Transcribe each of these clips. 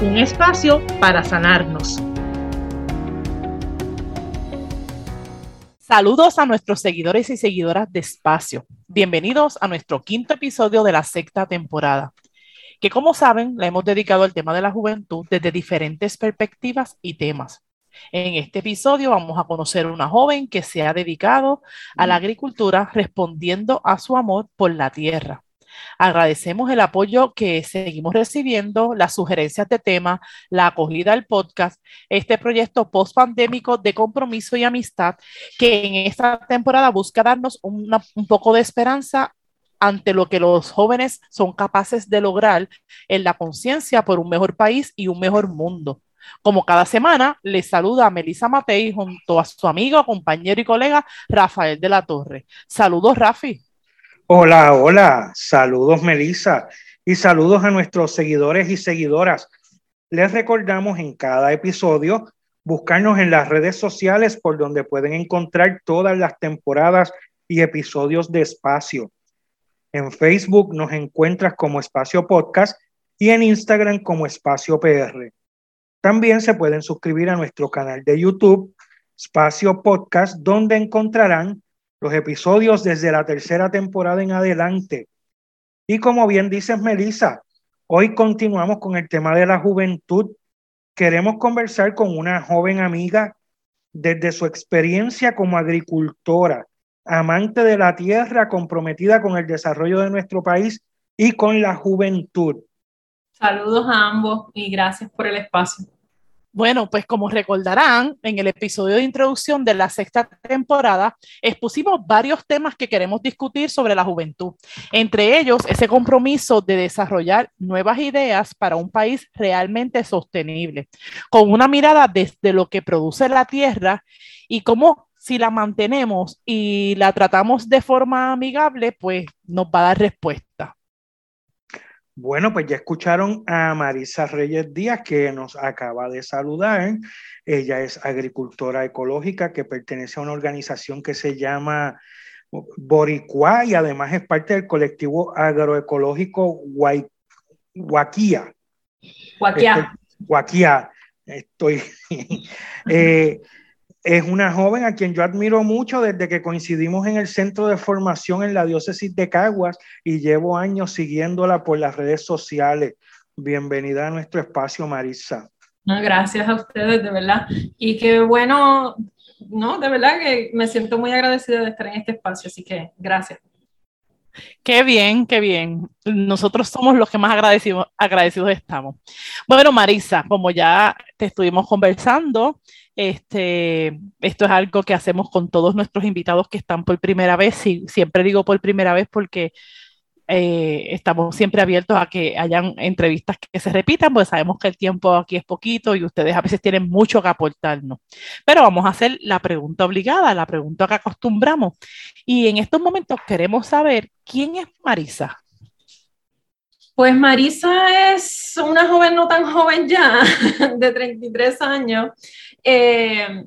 Un espacio para sanarnos. Saludos a nuestros seguidores y seguidoras de Espacio. Bienvenidos a nuestro quinto episodio de la sexta temporada, que como saben, le hemos dedicado al tema de la juventud desde diferentes perspectivas y temas. En este episodio vamos a conocer a una joven que se ha dedicado a la agricultura respondiendo a su amor por la tierra. Agradecemos el apoyo que seguimos recibiendo, las sugerencias de tema, la acogida al podcast, este proyecto post-pandémico de compromiso y amistad que en esta temporada busca darnos un poco de esperanza ante lo que los jóvenes son capaces de lograr en la conciencia por un mejor país y un mejor mundo. Como cada semana, les saluda a Melissa Matei junto a su amigo, compañero y colega Rafael de la Torre. Saludos, Rafi. Hola, hola, saludos Melissa y saludos a nuestros seguidores y seguidoras. Les recordamos en cada episodio buscarnos en las redes sociales por donde pueden encontrar todas las temporadas y episodios de Espacio. En Facebook nos encuentras como Espacio Podcast y en Instagram como Espacio PR. También se pueden suscribir a nuestro canal de YouTube, Espacio Podcast, donde encontrarán los episodios desde la tercera temporada en adelante. Y como bien dices, Melissa, hoy continuamos con el tema de la juventud. Queremos conversar con una joven amiga desde su experiencia como agricultora, amante de la tierra, comprometida con el desarrollo de nuestro país y con la juventud. Saludos a ambos y gracias por el espacio. Bueno, pues como recordarán, en el episodio de introducción de la sexta temporada expusimos varios temas que queremos discutir sobre la juventud, entre ellos ese compromiso de desarrollar nuevas ideas para un país realmente sostenible, con una mirada desde lo que produce la tierra y cómo si la mantenemos y la tratamos de forma amigable, pues nos va a dar respuesta. Bueno, pues ya escucharon a Marisa Reyes Díaz que nos acaba de saludar. Ella es agricultora ecológica que pertenece a una organización que se llama Boricua y además es parte del colectivo agroecológico Huaquía. Huaquía. Huaquía. Estoy. eh, es una joven a quien yo admiro mucho desde que coincidimos en el centro de formación en la diócesis de Caguas y llevo años siguiéndola por las redes sociales. Bienvenida a nuestro espacio, Marisa. gracias a ustedes, de verdad. Y qué bueno, no, de verdad que me siento muy agradecida de estar en este espacio, así que gracias. Qué bien, qué bien. Nosotros somos los que más agradecidos, estamos. Bueno, Marisa, como ya te estuvimos conversando, este, esto es algo que hacemos con todos nuestros invitados que están por primera vez. Y siempre digo por primera vez porque eh, estamos siempre abiertos a que hayan entrevistas que se repitan, pues sabemos que el tiempo aquí es poquito y ustedes a veces tienen mucho que aportarnos. Pero vamos a hacer la pregunta obligada, la pregunta que acostumbramos. Y en estos momentos queremos saber quién es Marisa. Pues Marisa es una joven no tan joven ya, de 33 años, eh,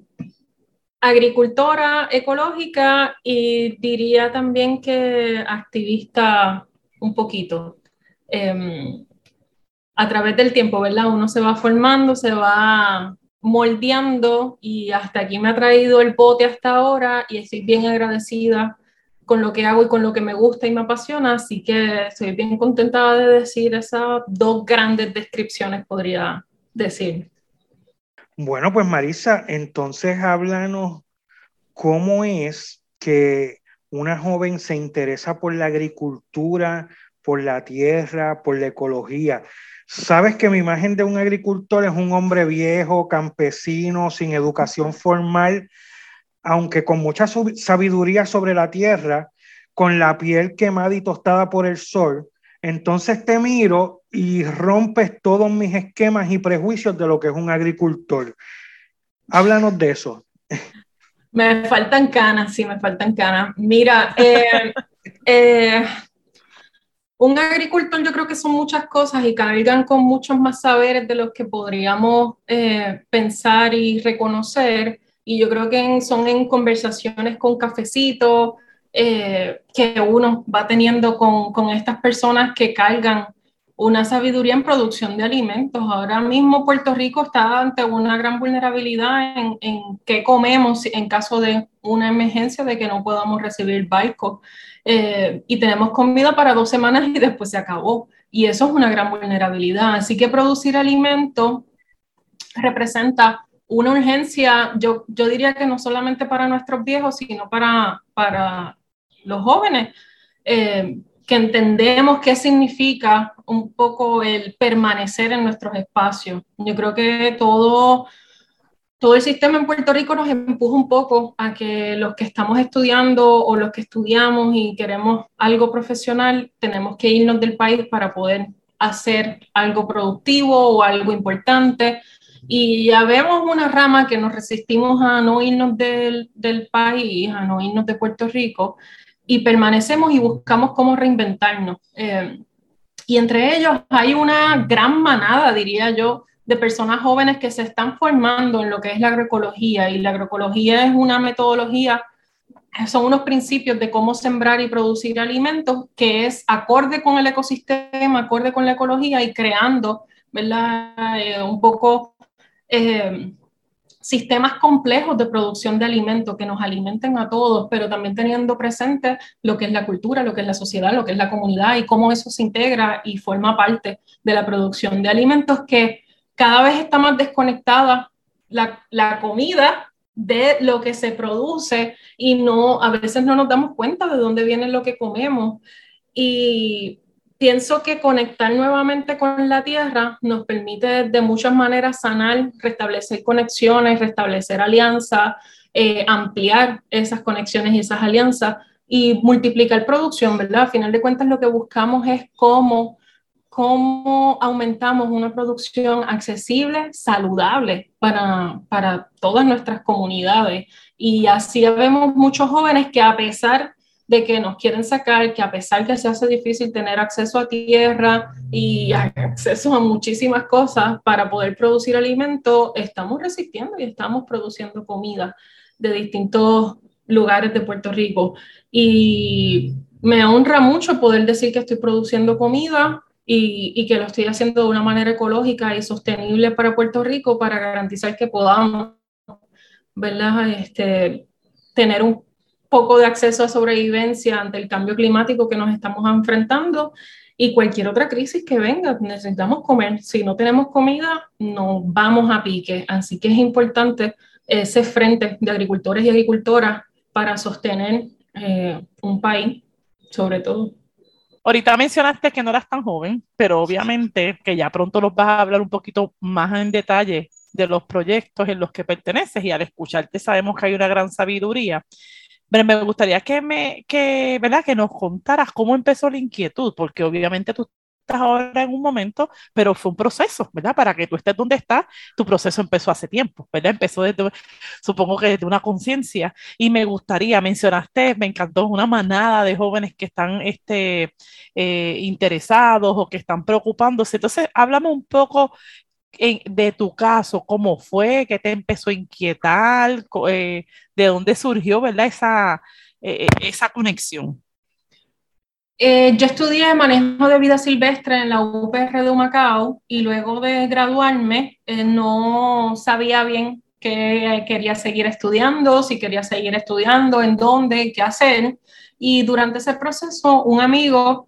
agricultora ecológica y diría también que activista un poquito. Em, a través del tiempo, ¿verdad? Uno se va formando, se va moldeando y hasta aquí me ha traído el bote hasta ahora y estoy bien agradecida con lo que hago y con lo que me gusta y me apasiona, así que estoy bien contenta de decir esas dos grandes descripciones, podría decir. Bueno, pues Marisa, entonces háblanos cómo es que una joven se interesa por la agricultura, por la tierra, por la ecología. Sabes que mi imagen de un agricultor es un hombre viejo, campesino, sin educación formal, aunque con mucha sabiduría sobre la tierra, con la piel quemada y tostada por el sol, entonces te miro y rompes todos mis esquemas y prejuicios de lo que es un agricultor. Háblanos de eso. Me faltan canas, sí, me faltan canas. Mira, eh, eh, un agricultor yo creo que son muchas cosas y cargan con muchos más saberes de los que podríamos eh, pensar y reconocer. Y yo creo que son en conversaciones con cafecitos que uno va teniendo con, con estas personas que cargan una sabiduría en producción de alimentos. Ahora mismo Puerto Rico está ante una gran vulnerabilidad en, en qué comemos en caso de una emergencia de que no podamos recibir barcos. Eh, y tenemos comida para dos semanas y después se acabó. Y eso es una gran vulnerabilidad. Así que producir alimentos representa una urgencia, yo, yo diría que no solamente para nuestros viejos, sino para, para los jóvenes. Eh, que entendemos qué significa un poco el permanecer en nuestros espacios. Yo creo que todo, todo el sistema en Puerto Rico nos empuja un poco a que los que estamos estudiando o los que estudiamos y queremos algo profesional, tenemos que irnos del país para poder hacer algo productivo o algo importante. Y ya vemos una rama que nos resistimos a no irnos del, del país, a no irnos de Puerto Rico, y permanecemos y buscamos cómo reinventarnos. Eh, y entre ellos hay una gran manada, diría yo, de personas jóvenes que se están formando en lo que es la agroecología. Y la agroecología es una metodología, son unos principios de cómo sembrar y producir alimentos que es acorde con el ecosistema, acorde con la ecología y creando, ¿verdad? Eh, un poco eh, sistemas complejos de producción de alimentos que nos alimenten a todos, pero también teniendo presente lo que es la cultura, lo que es la sociedad, lo que es la comunidad y cómo eso se integra y forma parte de la producción de alimentos que cada vez está más desconectada la, la comida de lo que se produce y no a veces no nos damos cuenta de dónde viene lo que comemos. Y pienso que conectar nuevamente con la tierra nos permite de muchas maneras sanar, restablecer conexiones, restablecer alianzas, eh, ampliar esas conexiones y esas alianzas y multiplicar producción, ¿verdad? A final de cuentas lo que buscamos es cómo, cómo aumentamos una producción accesible, saludable para, para todas nuestras comunidades. Y así vemos muchos jóvenes que a pesar de que nos quieren sacar, que a pesar que se hace difícil tener acceso a tierra y acceso a muchísimas cosas para poder producir alimento, estamos resistiendo y estamos produciendo comida de distintos lugares de Puerto Rico. Y me honra mucho poder decir que estoy produciendo comida y, y, que lo estoy haciendo de una manera ecológica y sostenible para Puerto Rico para garantizar que podamos ¿verdad? Este, tener un poco de acceso a sobrevivencia ante el cambio climático que nos estamos enfrentando y cualquier otra crisis que venga. Necesitamos comer. Si no tenemos comida, no vamos a pique. Así que es importante ese frente de agricultores y agricultoras para sostener eh, un país, sobre todo. Ahorita mencionaste que no eras tan joven, pero obviamente que ya pronto nos vas a hablar un poquito más en detalle de los proyectos en los que perteneces y al escucharte sabemos que hay una gran sabiduría. Pero me gustaría que, me, que, ¿verdad? que nos contaras cómo empezó la inquietud, porque obviamente tú estás ahora en un momento, pero fue un proceso, ¿verdad? Para que tú estés donde estás, tu proceso empezó hace tiempo, ¿verdad? Empezó desde, supongo que desde una conciencia. Y me gustaría, mencionaste, me encantó, una manada de jóvenes que están este, eh, interesados o que están preocupándose. Entonces, háblame un poco de tu caso, cómo fue, qué te empezó a inquietar, eh, de dónde surgió, ¿verdad? Esa, eh, esa conexión. Eh, yo estudié manejo de vida silvestre en la UPR de Humacao y luego de graduarme no sabía bien qué quería seguir estudiando, si quería seguir estudiando, en dónde, qué hacer. Y durante ese proceso, un amigo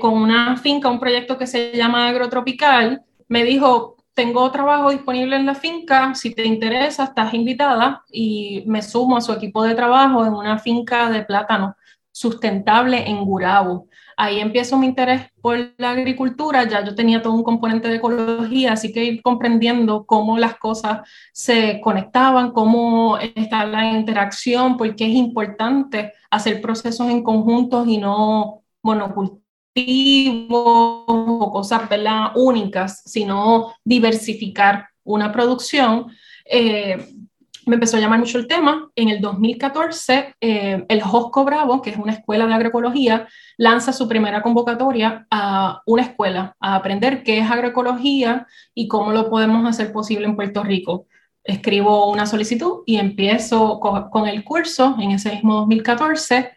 con una finca, un proyecto que se llama Agrotropical, me dijo, tengo trabajo disponible en la finca, si te interesa, estás invitada y me sumo a su equipo de trabajo en una finca de plátano sustentable en Gurabo. Ahí empiezo mi interés por la agricultura, ya yo tenía todo un componente de ecología, así que ir comprendiendo cómo las cosas se conectaban, cómo está la interacción, porque es importante hacer procesos en conjuntos y no monocultivos o cosas ¿verdad? únicas, sino diversificar una producción. Eh, me empezó a llamar mucho el tema. En el 2014, eh, el Josco Bravo, que es una escuela de agroecología, lanza su primera convocatoria a una escuela a aprender qué es agroecología y cómo lo podemos hacer posible en Puerto Rico. Escribo una solicitud y empiezo con el curso en ese mismo 2014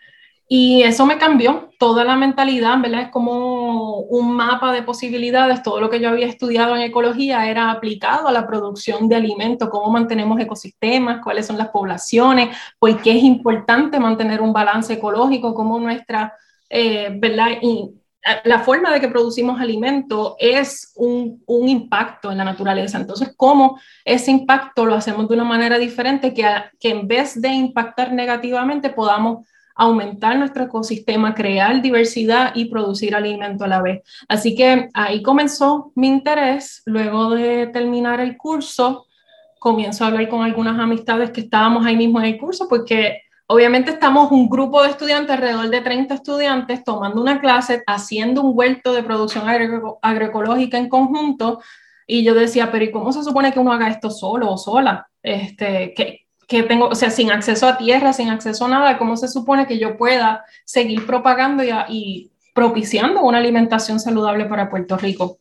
y eso me cambió toda la mentalidad, ¿verdad? Es como un mapa de posibilidades. Todo lo que yo había estudiado en ecología era aplicado a la producción de alimentos, cómo mantenemos ecosistemas, cuáles son las poblaciones, por qué es importante mantener un balance ecológico, cómo nuestra, eh, ¿verdad? Y eh, la forma de que producimos alimentos es un, un, impacto en la naturaleza. Entonces, ¿cómo ese impacto lo hacemos de una manera diferente que, que en vez de impactar negativamente podamos aumentar nuestro ecosistema, crear diversidad y producir alimento a la vez. Así que ahí comenzó mi interés. Luego de terminar el curso, comienzo a hablar con algunas amistades que estábamos ahí mismo en el curso, porque obviamente estamos un grupo de estudiantes, alrededor de 30 estudiantes, tomando una clase, haciendo un huerto de producción agroecológica en conjunto. Y yo decía, pero ¿y cómo se supone que uno haga esto solo o sola? Este, ¿qué, que tengo, o sea, sin acceso a tierra, sin acceso a nada, ¿cómo se supone que yo pueda seguir propagando y, propiciando una alimentación saludable para Puerto Rico?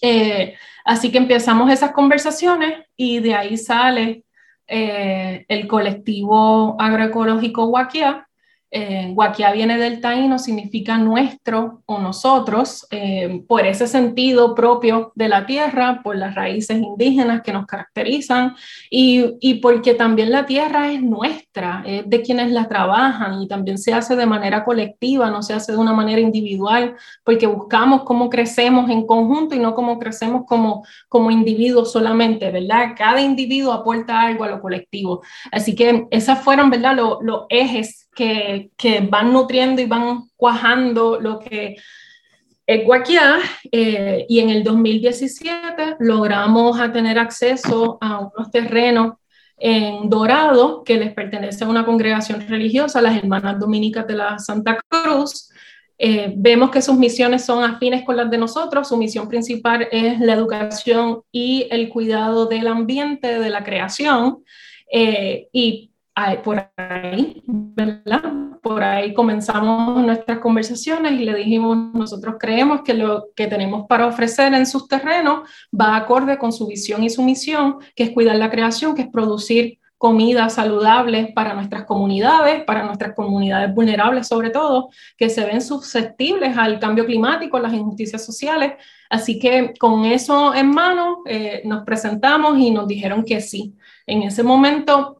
Eh, así que empezamos esas conversaciones y de ahí sale eh, el colectivo agroecológico Huaquia, eh, viene del taíno, significa nuestro o nosotros, eh, por ese sentido propio de la tierra, por las raíces indígenas que nos caracterizan y, y porque también la tierra es nuestra, es de quienes la trabajan y también se hace de manera colectiva, no se hace de una manera individual, porque buscamos cómo crecemos en conjunto y no cómo crecemos como, como individuos solamente, ¿verdad? Cada individuo aporta algo a lo colectivo. Así que esas fueron, ¿verdad? los ejes que, que van nutriendo y van cuajando lo que es Guaquiá eh, y en el 2017 logramos a tener acceso a unos terrenos en Dorado que les pertenece a una congregación religiosa, las Hermanas Dominicas de la Santa Cruz. Eh, vemos que sus misiones son afines con las de nosotros. Su misión principal es la educación y el cuidado del ambiente, de la creación. Eh, y por ahí, ¿verdad? Por ahí comenzamos nuestras conversaciones y le dijimos, nosotros creemos que lo que tenemos para ofrecer en sus terrenos va acorde con su visión y su misión, que es cuidar la creación, que es producir comida saludable para nuestras comunidades, para nuestras comunidades vulnerables sobre todo, que se ven susceptibles al cambio climático, las injusticias sociales. Así que con eso en mano eh, nos presentamos y nos dijeron que sí. En ese momento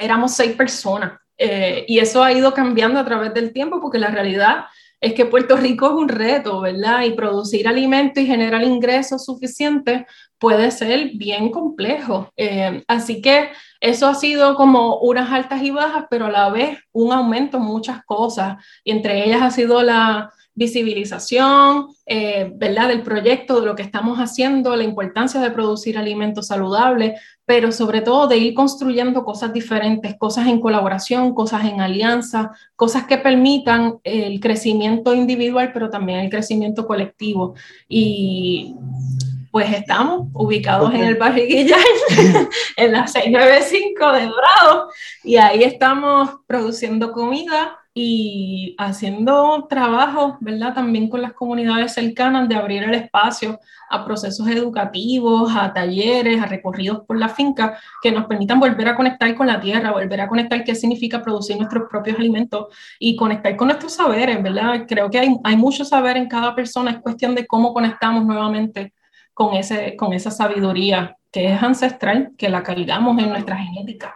éramos seis personas. Eh, y eso ha ido cambiando a través del tiempo porque la realidad es que Puerto Rico es un reto, ¿verdad? Y producir alimentos y generar ingresos suficientes puede ser bien complejo. Eh, así que eso ha sido como unas altas y bajas, pero a la vez un aumento en muchas cosas. Y entre ellas ha sido la visibilización, eh, ¿verdad? Del proyecto, de lo que estamos haciendo, la importancia de producir alimentos saludables, pero sobre todo de ir construyendo cosas diferentes, cosas en colaboración, cosas en alianza, cosas que permitan el crecimiento individual, pero también el crecimiento colectivo. Y pues estamos ubicados en el barrio Guillán, en la 695 de Dorado, y ahí estamos produciendo comida, y haciendo trabajo, ¿verdad? También con las comunidades cercanas de abrir el espacio a procesos educativos, a talleres, a recorridos por la finca que nos permitan volver a conectar con la tierra, volver a conectar qué significa producir nuestros propios alimentos y conectar con nuestros saberes, ¿verdad? Creo que hay, hay mucho saber en cada persona, es cuestión de cómo conectamos nuevamente con, ese, con esa sabiduría que es ancestral, que la cargamos en nuestra genética.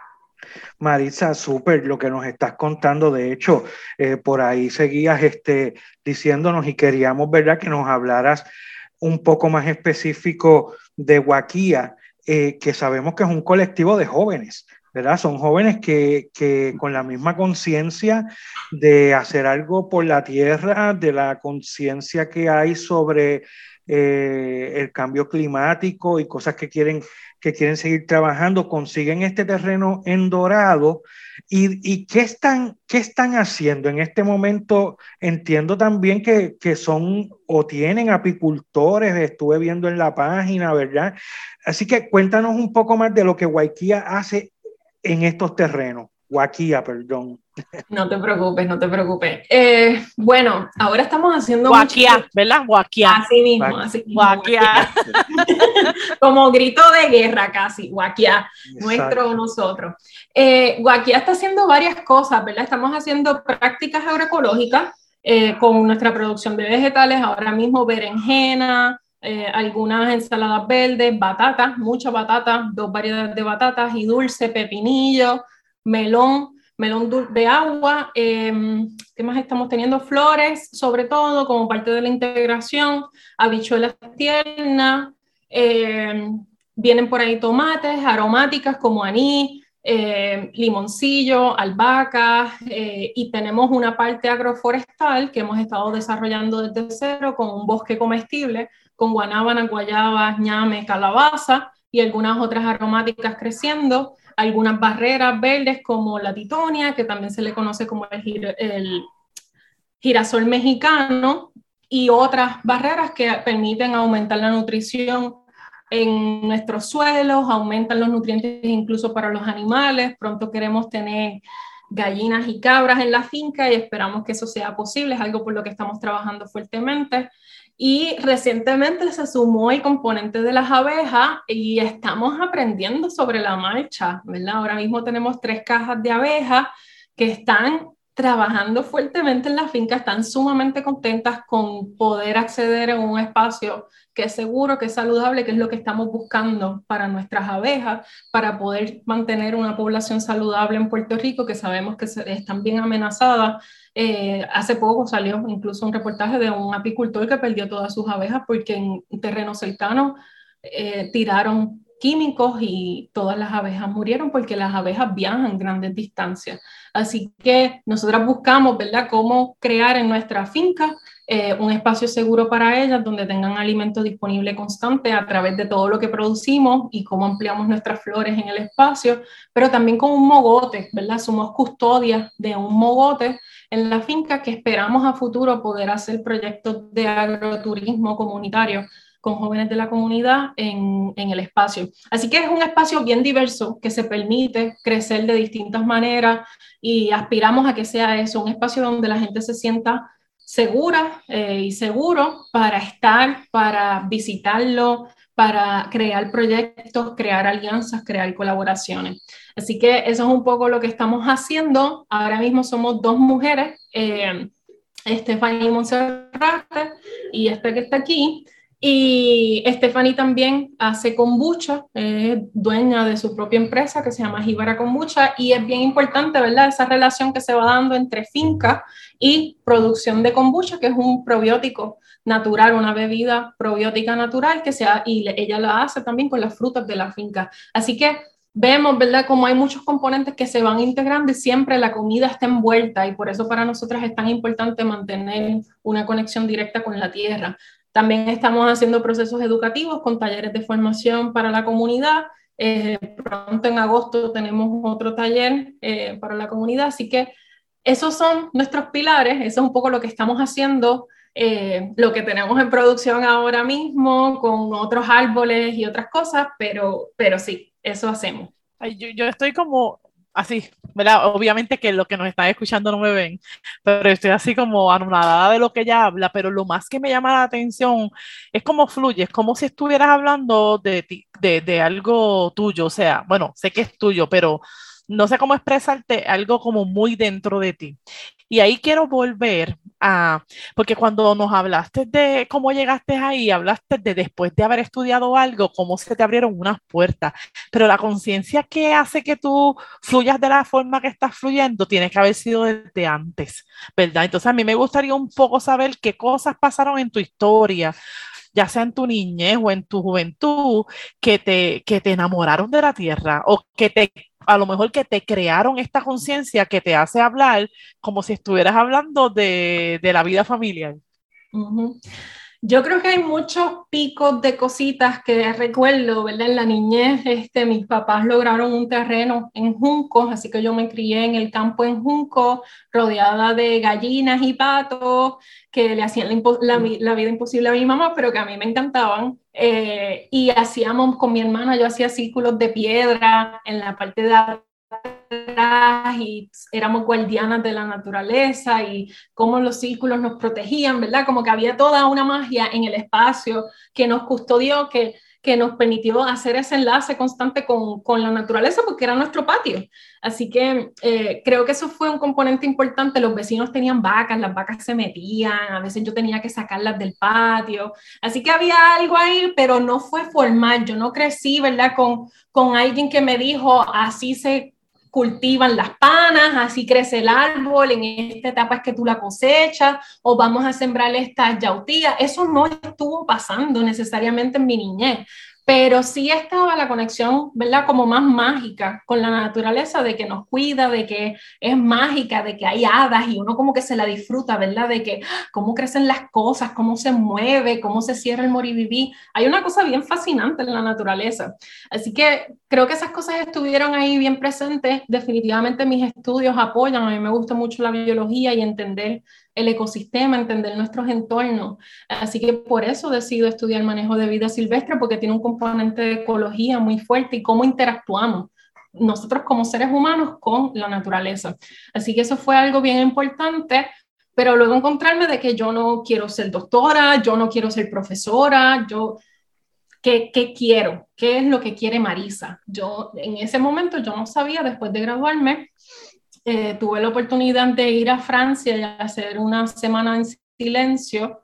Marisa, súper lo que nos estás contando. De hecho, eh, por ahí seguías este, diciéndonos y queríamos, ¿verdad?, que nos hablaras un poco más específico de Huaquía, eh, que sabemos que es un colectivo de jóvenes, ¿verdad? Son jóvenes que, que con la misma conciencia de hacer algo por la tierra, de la conciencia que hay sobre eh, el cambio climático y cosas que quieren, que quieren seguir trabajando, consiguen este terreno en Dorado. ¿Y, y qué, están, qué están haciendo en este momento? Entiendo también que, que son o tienen apicultores, estuve viendo en la página, ¿verdad? Así que cuéntanos un poco más de lo que Guayquía hace en estos terrenos. Guaquía, perdón. No te preocupes, no te preocupes. Eh, bueno, ahora estamos haciendo. Guaquía, ¿verdad? Guaquía. Así mismo, así mismo. Como grito de guerra casi, guaquía, nuestro nosotros. Eh, está haciendo varias cosas, ¿verdad? Estamos haciendo prácticas agroecológicas eh, con nuestra producción de vegetales, ahora mismo berenjena, eh, algunas ensaladas verdes, batatas, muchas batatas, dos variedades de batatas y dulce, pepinillo, melón, melón de agua. Em, ¿Qué más estamos teniendo? Flores, sobre todo, como parte de la integración, habichuelas tiernas, em, vienen por ahí tomates, aromáticas como anís, em, limoncillo, albahaca, eh, y tenemos una parte agroforestal que hemos estado desarrollando desde cero con un bosque comestible, con guanábana, guayaba, ñame, calabaza y algunas otras aromáticas creciendo algunas barreras verdes como la titonia, que también se le conoce como el, girasol mexicano, y otras barreras que permiten aumentar la nutrición en nuestros suelos, aumentan los nutrientes incluso para los animales. Pronto queremos tener gallinas y cabras en la finca y esperamos que eso sea posible, es algo por lo que estamos trabajando fuertemente. Y recientemente se sumó el componente de las abejas y estamos aprendiendo sobre la marcha, ¿verdad? Ahora mismo tenemos tres cajas de abejas que están trabajando fuertemente en la finca, están sumamente contentas con poder acceder a un espacio que es seguro, que es saludable, que es lo que estamos buscando para nuestras abejas, para poder mantener una población saludable en Puerto Rico, que sabemos que están bien amenazadas. Eh, hace poco salió incluso un reportaje de un apicultor que perdió todas sus abejas porque en terreno cercano eh, tiraron químicos y todas las abejas murieron porque las abejas viajan grandes distancias. Así que nosotras buscamos, ¿verdad?, cómo crear en nuestra finca eh, un espacio seguro para ellas donde tengan alimento disponible constante a través de todo lo que producimos y cómo ampliamos nuestras flores en el espacio, pero también con un mogote, ¿verdad? Somos custodias de un mogote en la finca que esperamos a futuro poder hacer proyectos de agroturismo comunitario con jóvenes de la comunidad en, en, el espacio. Así que es un espacio bien diverso que se permite crecer de distintas maneras y aspiramos a que sea eso, un espacio donde la gente se sienta segura eh, y seguro para estar, para visitarlo, para crear proyectos, crear alianzas, crear colaboraciones. Así que eso es un poco lo que estamos haciendo. Ahora mismo somos dos mujeres, eh, Estefania Monserrate, y esta que está aquí. Y Stephanie también hace kombucha, es dueña de su propia empresa que se llama Jibara Kombucha y es bien importante, ¿verdad? Esa relación que se va dando entre finca y producción de kombucha, que es un probiótico natural, una bebida probiótica natural que sea, y ella la hace también con las frutas de la finca. Así que vemos, ¿verdad? Como hay muchos componentes que se van integrando y siempre la comida está envuelta y por eso para nosotras es tan importante mantener una conexión directa con la tierra. También estamos haciendo procesos educativos con talleres de formación para la comunidad. Eh, pronto en agosto tenemos otro taller eh, para la comunidad, así que esos son nuestros pilares, eso es un poco lo que estamos haciendo, eh, lo que tenemos en producción ahora mismo con otros árboles y otras cosas, pero, pero sí, eso hacemos. yo, yo estoy como así, ¿verdad? Obviamente que los que nos están escuchando no me ven, pero estoy así como anonadada de lo que ella habla, pero lo más que me llama la atención es cómo fluye, es como si estuvieras hablando de, de, de algo tuyo, o sea, bueno, sé que es tuyo, pero no sé cómo expresarte algo como muy dentro de ti. Y ahí quiero volver a, porque cuando nos hablaste de cómo llegaste ahí, hablaste de después de haber estudiado algo, cómo se te abrieron unas puertas, pero la conciencia que hace que tú fluyas de la forma que estás fluyendo tiene que haber sido desde antes, ¿verdad? Entonces a mí me gustaría un poco saber qué cosas pasaron en tu historia, ya sea en tu niñez o en tu juventud, que te, que te enamoraron de la tierra o que te a lo mejor que te crearon esta conciencia que te hace hablar como si estuvieras hablando de, de la vida familiar. Yo creo que hay muchos picos de cositas que recuerdo, ¿verdad? En la niñez, este, mis papás lograron un terreno en Junco, así que yo me crié en el campo en Junco, rodeada de gallinas y patos que le hacían la, vida imposible a mi mamá, pero que a mí me encantaban. Eh, y hacíamos con mi hermana, yo hacía círculos de piedra en la parte de y éramos guardianas de la naturaleza y cómo los círculos nos protegían, ¿verdad? Como que había toda una magia en el espacio que nos custodió, que que nos permitió hacer ese enlace constante con, con la naturaleza porque era nuestro patio. Así que eh, creo que eso fue un componente importante. Los vecinos tenían vacas, las vacas se metían, a veces yo tenía que sacarlas del patio. Así que había algo ahí, pero no fue formal. Yo no crecí, ¿verdad? Con, con alguien que me dijo, así se cultivan las panas, así crece el árbol, en esta etapa es que tú la cosechas, o vamos a sembrar estas yautías. Eso no estuvo pasando necesariamente en mi niñez pero sí estaba la conexión, ¿verdad? Como más mágica con la naturaleza, de que nos cuida, de que es mágica, de que hay hadas y uno como que se la disfruta, ¿verdad? De que ¡ah! cómo crecen las cosas, cómo se mueve, cómo se cierra el moribibí. Hay una cosa bien fascinante en la naturaleza. Así que creo que esas cosas estuvieron ahí bien presentes. Definitivamente mis estudios apoyan, a mí me gusta mucho la biología y entender el ecosistema, entender nuestros entornos. Así que por eso decido estudiar manejo de vida silvestre, porque tiene un componente de ecología muy fuerte y cómo interactuamos nosotros como seres humanos con la naturaleza. Así que eso fue algo bien importante, pero luego encontrarme de que yo no quiero ser doctora, yo no quiero ser profesora, yo... ¿Qué, ¿Qué quiero? ¿Qué es lo que quiere Marisa? Yo en ese momento yo no sabía, después de graduarme, eh, tuve la oportunidad de ir a Francia y hacer una semana en silencio.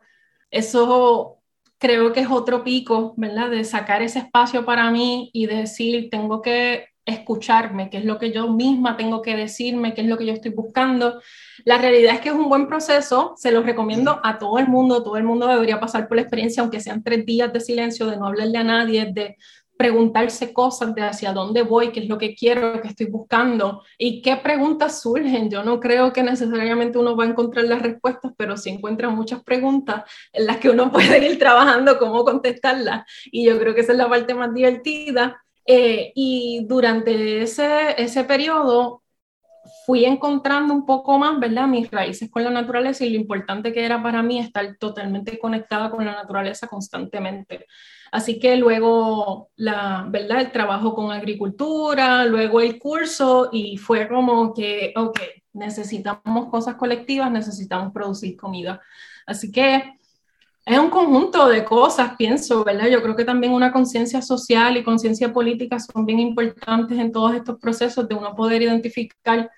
Eso creo que es otro pico, ¿verdad? De sacar ese espacio para mí y decir, tengo que escucharme, qué es lo que yo misma tengo que decirme, qué es lo que yo estoy buscando. La realidad es que es un buen proceso, se lo recomiendo a todo el mundo, todo el mundo debería pasar por la experiencia, aunque sean tres días de silencio, de no hablarle a nadie, de preguntarse cosas de hacia dónde voy, qué es lo que quiero, qué estoy buscando y qué preguntas surgen. Yo no creo que necesariamente uno va a encontrar las respuestas, pero sí encuentra muchas preguntas en las que uno puede ir trabajando cómo contestarlas. Y yo creo que esa es la parte más divertida. Eh, y durante ese, ese periodo fui encontrando un poco más, ¿verdad? Mis raíces con la naturaleza y lo importante que era para mí estar totalmente conectada con la naturaleza constantemente. Así que luego, la, ¿verdad? El trabajo con agricultura, luego el curso y fue como que, ok, necesitamos cosas colectivas, necesitamos producir comida. Así que es un conjunto de cosas, pienso, ¿verdad? Yo creo que también una conciencia social y conciencia política son bien importantes en todos estos procesos de uno poder identificar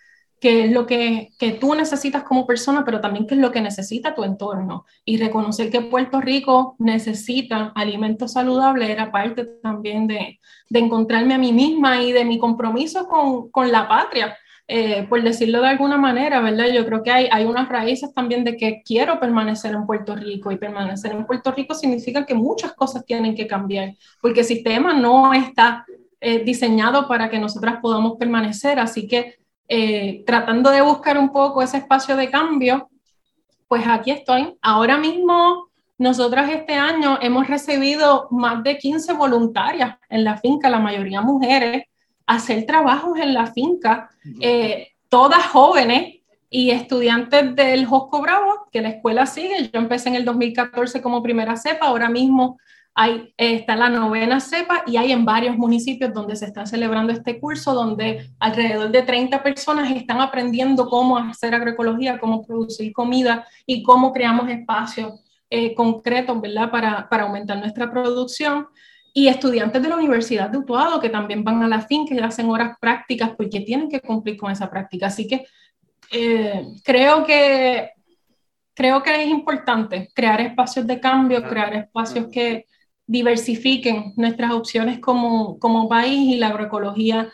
qué es lo que, que, tú necesitas como persona, pero también qué es lo que necesita tu entorno. Y reconocer que Puerto Rico necesita alimentos saludables era parte también de, de encontrarme a mí misma y de mi compromiso con, con la patria. Eh, por decirlo de alguna manera, ¿verdad? Yo creo que hay, hay unas raíces también de que quiero permanecer en Puerto Rico y permanecer en Puerto Rico significa que muchas cosas tienen que cambiar, porque el sistema no está eh, diseñado para que nosotras podamos permanecer, así que eh, tratando de buscar un poco ese espacio de cambio, pues aquí estoy. Ahora mismo, nosotras este año hemos recibido más de 15 voluntarias en la finca, la mayoría mujeres, hacer trabajos en la finca, eh, todas jóvenes y estudiantes del Josco Bravo, que la escuela sigue. Yo empecé en el 2014 como primera cepa, ahora mismo hay, está la novena cepa y hay en varios municipios donde se está celebrando este curso, donde alrededor de 30 personas están aprendiendo cómo hacer agroecología, cómo producir comida y cómo creamos espacios eh, concretos, ¿verdad?, para, para, aumentar nuestra producción. Y estudiantes de la Universidad de Utuado que también van a la finca y hacen horas prácticas porque tienen que cumplir con esa práctica. Así que eh, creo que creo que es importante crear espacios de cambio, crear espacios que, diversifiquen nuestras opciones como, como país y la agroecología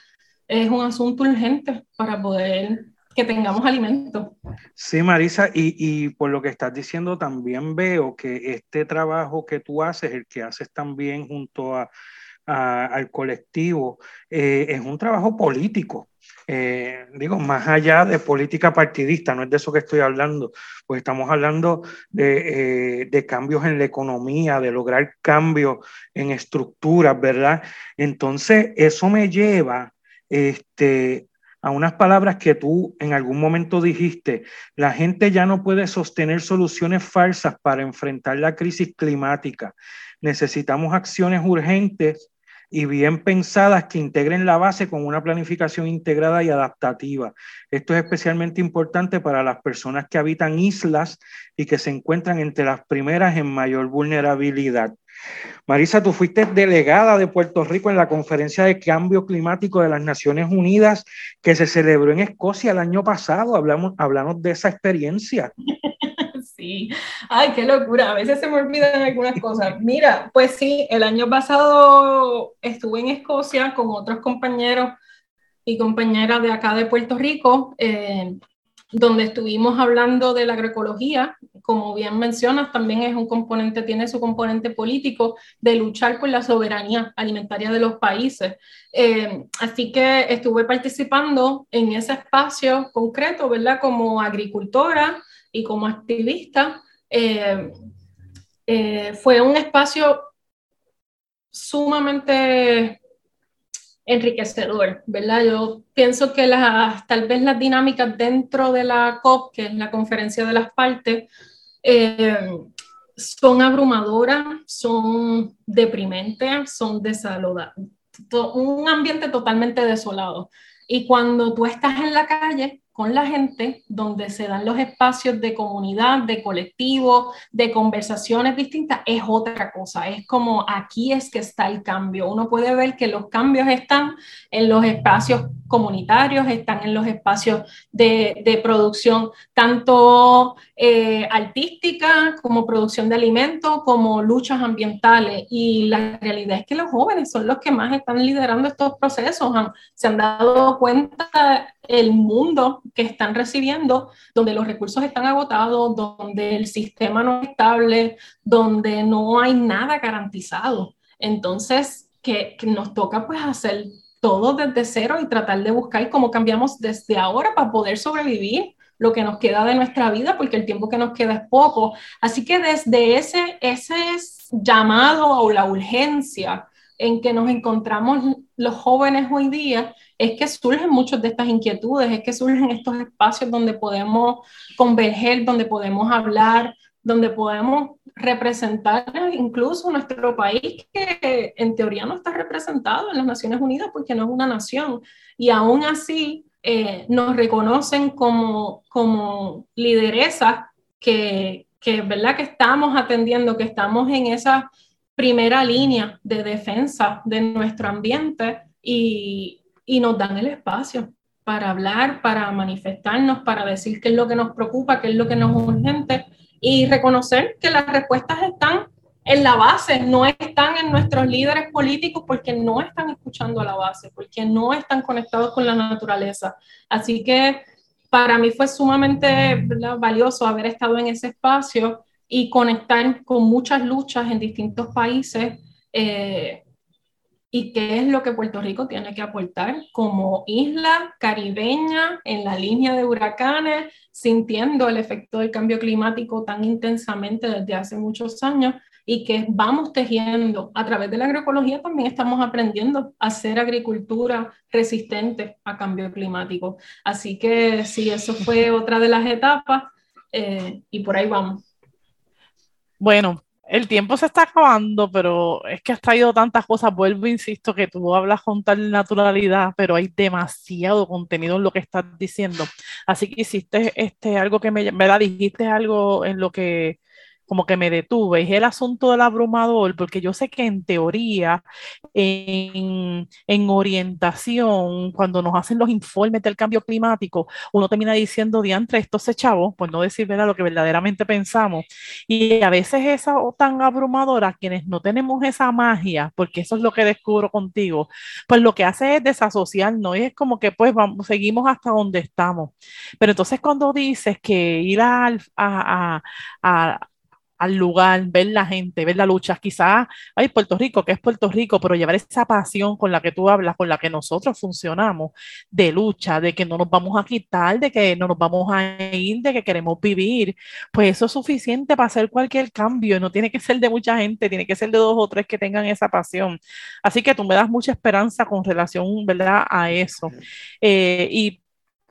es un asunto urgente para poder que tengamos alimentos. Sí, Marisa, y, y, por lo que estás diciendo también veo que este trabajo que tú haces, el que haces también junto a, al colectivo, eh, es un trabajo político. Eh, digo, más allá de política partidista, no es de eso que estoy hablando, pues estamos hablando de, de cambios en la economía, de lograr cambios en estructuras, ¿verdad? Entonces, eso me lleva este, a unas palabras que tú en algún momento dijiste, la gente ya no puede sostener soluciones falsas para enfrentar la crisis climática. Necesitamos acciones urgentes y bien pensadas que integren la base con una planificación integrada y adaptativa. Esto es especialmente importante para las personas que habitan islas y que se encuentran entre las primeras en mayor vulnerabilidad. Marisa, tú fuiste delegada de Puerto Rico en la Conferencia de Cambio Climático de las Naciones Unidas que se celebró en Escocia el año pasado. Hablamos, hablamos de esa experiencia. Sí, ay, qué locura. A veces se me olvidan algunas cosas. Mira, pues sí, el año pasado estuve en Escocia con otros compañeros y compañeras de acá de Puerto Rico. Eh, donde estuvimos hablando de la agroecología, como bien mencionas, también es un componente, tiene su componente político de luchar por la soberanía alimentaria de los países. Eh, así que estuve participando en ese espacio concreto, ¿verdad? Como agricultora y como activista. Eh, eh, fue un espacio sumamente enriquecedor, ¿verdad? Yo pienso que las, tal vez las dinámicas dentro de la COP, que es la conferencia de las partes, eh, son abrumadoras, son deprimentes, son desalodadas, un ambiente totalmente desolado. Y cuando tú estás en la calle, con la gente, donde se dan los espacios de comunidad, de colectivo, de conversaciones distintas, es otra cosa. Es como aquí es que está el cambio. Uno puede ver que los cambios están en los espacios comunitarios, están en los espacios de, producción, tanto eh, artística como producción de alimentos, como luchas ambientales. Y la realidad es que los jóvenes son los que más están liderando estos procesos. se han dado cuenta el mundo que están recibiendo, donde los recursos están agotados, donde el sistema no es estable, donde no hay nada garantizado. Entonces, que, nos toca pues hacer todo desde cero y tratar de buscar cómo cambiamos desde ahora para poder sobrevivir lo que nos queda de nuestra vida, porque el tiempo que nos queda es poco. Así que desde ese, ese llamado o la urgencia en que nos encontramos los jóvenes hoy día, es que surgen muchas de estas inquietudes, es que surgen estos espacios donde podemos converger, donde podemos hablar, donde podemos representar incluso nuestro país que en teoría no está representado en las Naciones Unidas porque no es una nación y aún así eh, nos reconocen como, como lideresas que, que, ¿verdad? que estamos atendiendo, que estamos en esa primera línea de defensa de nuestro ambiente y, y nos dan el espacio para hablar, para manifestarnos, para decir qué es lo que nos preocupa, qué es lo que nos urgente y reconocer que las respuestas están en la base, no están en nuestros líderes políticos porque no están escuchando a la base, porque no están conectados con la naturaleza. Así que para mí fue sumamente valioso haber estado en ese espacio y conectar con muchas luchas en distintos países. Eh, y qué es lo que Puerto Rico tiene que aportar como isla caribeña en la línea de huracanes, sintiendo el efecto del cambio climático tan intensamente desde hace muchos años y que vamos tejiendo a través de la agroecología también estamos aprendiendo a hacer agricultura resistente a cambio climático. Así que sí, eso fue otra de las etapas eh, y por ahí vamos. Bueno, el tiempo se está acabando, pero es que has traído tantas cosas. Vuelvo, insisto, que tú hablas con tal naturalidad, pero hay demasiado contenido en lo que estás diciendo. Así que hiciste este, algo que me, ¿verdad? Dijiste algo en lo que como que me detuve, es el asunto del abrumador, porque yo sé que en teoría, en, en, orientación, cuando nos hacen los informes del cambio climático, uno termina diciendo, diantre, esto se chavo, pues no decir ¿verdad? lo que verdaderamente pensamos. Y a veces esa tan abrumadora, quienes no tenemos esa magia, porque eso es lo que descubro contigo, pues lo que hace es desasociarnos, y es como que pues vamos, seguimos hasta donde estamos. Pero entonces cuando dices que ir a, a, a al lugar, ver la gente, ver la lucha. Quizás, ay, Puerto Rico, que es Puerto Rico, pero llevar esa pasión con la que tú hablas, con la que nosotros funcionamos, de lucha, de que no nos vamos a quitar, de que no nos vamos a ir, de que queremos vivir, pues eso es suficiente para hacer cualquier cambio. No tiene que ser de mucha gente, tiene que ser de dos o tres que tengan esa pasión. Así que tú me das mucha esperanza con relación, ¿verdad?, a eso. Eh, y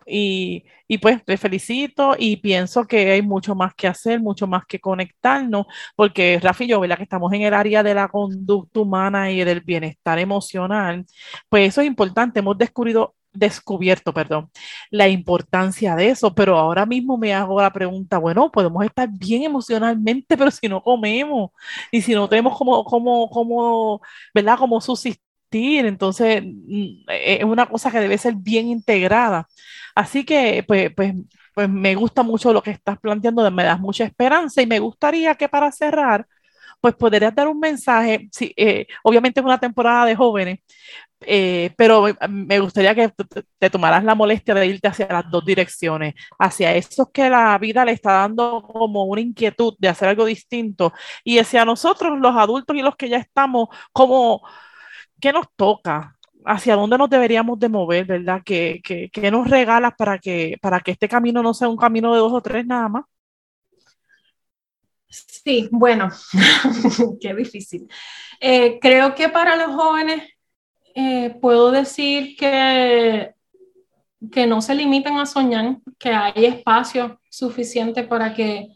y, y, pues te felicito y pienso que hay mucho más que hacer, mucho más que conectarnos, porque Rafi y yo, ¿verdad? Que estamos en el área de la conducta humana y del bienestar emocional, pues eso es importante. Hemos descubierto, descubierto, perdón, la importancia de eso, pero ahora mismo me hago la pregunta, bueno, podemos estar bien emocionalmente, pero si no comemos y si no tenemos como, como, como, ¿verdad? Como subsistir, entonces mm, es una cosa que debe ser bien integrada. Así que, pues, pues, pues me gusta mucho lo que estás planteando, me das mucha esperanza y me gustaría que para cerrar, pues podrías dar un mensaje, sí, eh, obviamente es una temporada de jóvenes, eh, pero me gustaría que te tomaras la molestia de irte hacia las dos direcciones, hacia esos que la vida le está dando como una inquietud de hacer algo distinto y hacia nosotros, los adultos y los que ya estamos, como, ¿qué nos toca? hacia dónde nos deberíamos de mover, ¿verdad? ¿Qué, nos regalas para que, para que este camino no sea un camino de dos o tres nada más? Sí, bueno, qué difícil. Eh, creo que para los jóvenes eh, puedo decir que, que no se limiten a soñar, que hay espacio suficiente para que,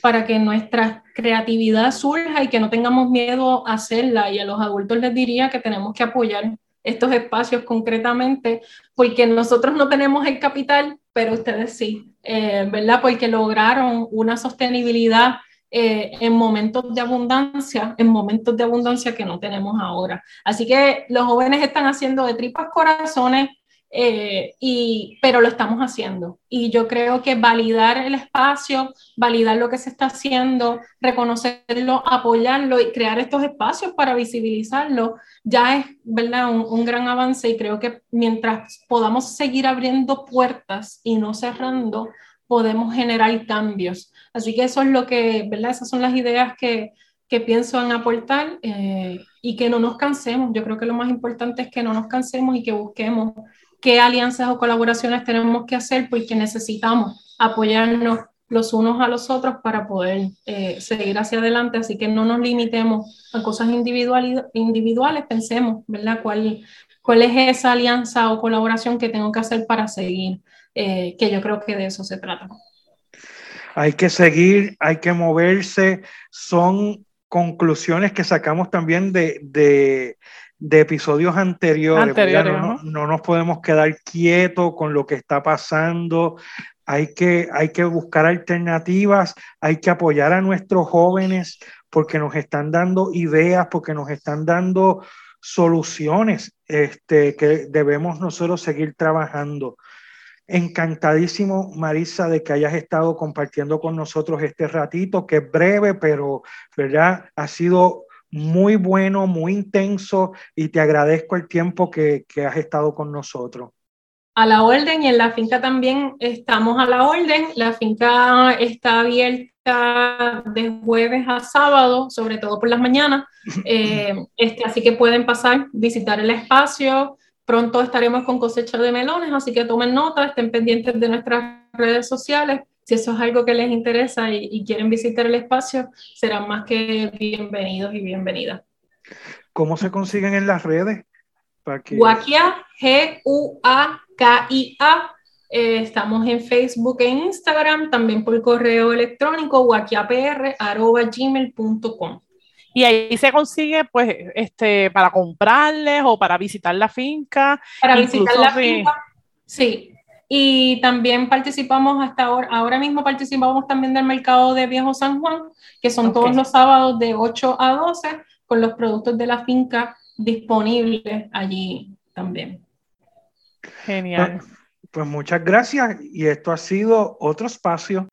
para que nuestra creatividad surja y que no tengamos miedo a hacerla. Y a los adultos les diría que tenemos que apoyar estos espacios concretamente, porque nosotros no tenemos el capital, pero ustedes sí, eh, ¿verdad? Porque lograron una sostenibilidad eh, en momentos de abundancia, en momentos de abundancia que no tenemos ahora. Así que los jóvenes están haciendo de tripas corazones eh, y, pero lo estamos haciendo. Y yo creo que validar el espacio, validar lo que se está haciendo, reconocerlo, apoyarlo y crear estos espacios para visibilizarlo, ya es ¿verdad? Un, un gran avance y creo que mientras podamos seguir abriendo puertas y no cerrando, podemos generar cambios. Así que eso es lo que, ¿verdad? Esas son las ideas que, que pienso en aportar eh, y que no nos cansemos. Yo creo que lo más importante es que no nos cansemos y que busquemos qué alianzas o colaboraciones tenemos que hacer porque necesitamos apoyarnos los unos a los otros para poder eh, seguir hacia adelante. Así que no nos limitemos a cosas individuales, pensemos, ¿verdad? ¿Cuál, ¿Cuál es esa alianza o colaboración que tengo que hacer para seguir? Eh, que yo creo que de eso se trata. Hay que seguir, hay que moverse. Son conclusiones que sacamos también de, de de episodios anteriores. no, nos podemos quedar quietos con lo que está pasando. Hay que, hay que buscar alternativas, hay que apoyar a nuestros jóvenes porque nos están dando ideas, porque nos están dando soluciones este, que debemos nosotros seguir trabajando. Encantadísimo, Marisa, de que hayas estado compartiendo con nosotros este ratito, que es breve, pero ¿verdad? ha sido muy bueno, muy intenso y te agradezco el tiempo que, has estado con nosotros. A la orden y en la finca también estamos a la orden. La finca está abierta de jueves a sábado, sobre todo por las mañanas. Eh, este, así que pueden pasar, visitar el espacio. Pronto estaremos con cosecha de melones, así que tomen nota, estén pendientes de nuestras redes sociales si eso es algo que les interesa y, quieren visitar el espacio, serán más que bienvenidos y bienvenidas. ¿Cómo se consiguen en las redes? Guakia, G-U-A-K-I-A. Eh, estamos en Facebook e Instagram, también por correo electrónico, guaquiapr.gmail.com. Y ahí se consigue, pues, este, para comprarles o para visitar la finca. Para visitar la finca, sí. Y también participamos hasta ahora, ahora mismo participamos también del mercado de Viejo San Juan, que son todos los sábados de 8 a 12, con los productos de la finca disponibles allí también. Genial. Pues, pues muchas gracias y esto ha sido otro espacio.